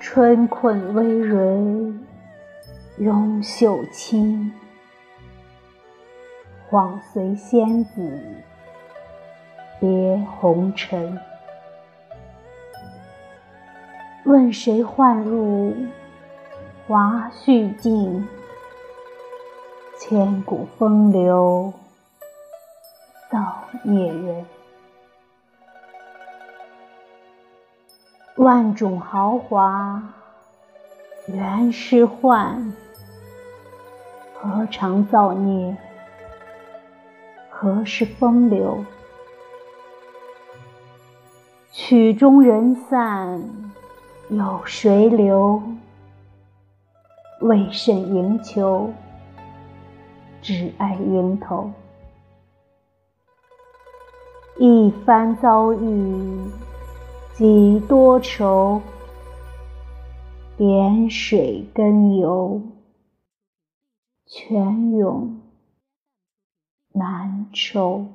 春困微蕊，拥秀衾，恍随仙子别红尘。问谁唤入？华胥镜？千古风流造孽人。万种豪华原是幻，何尝造孽？何事风流？曲终人散有谁留？为甚营求？只爱蝇头。一番遭遇。几多愁，点水根油，泉涌难抽。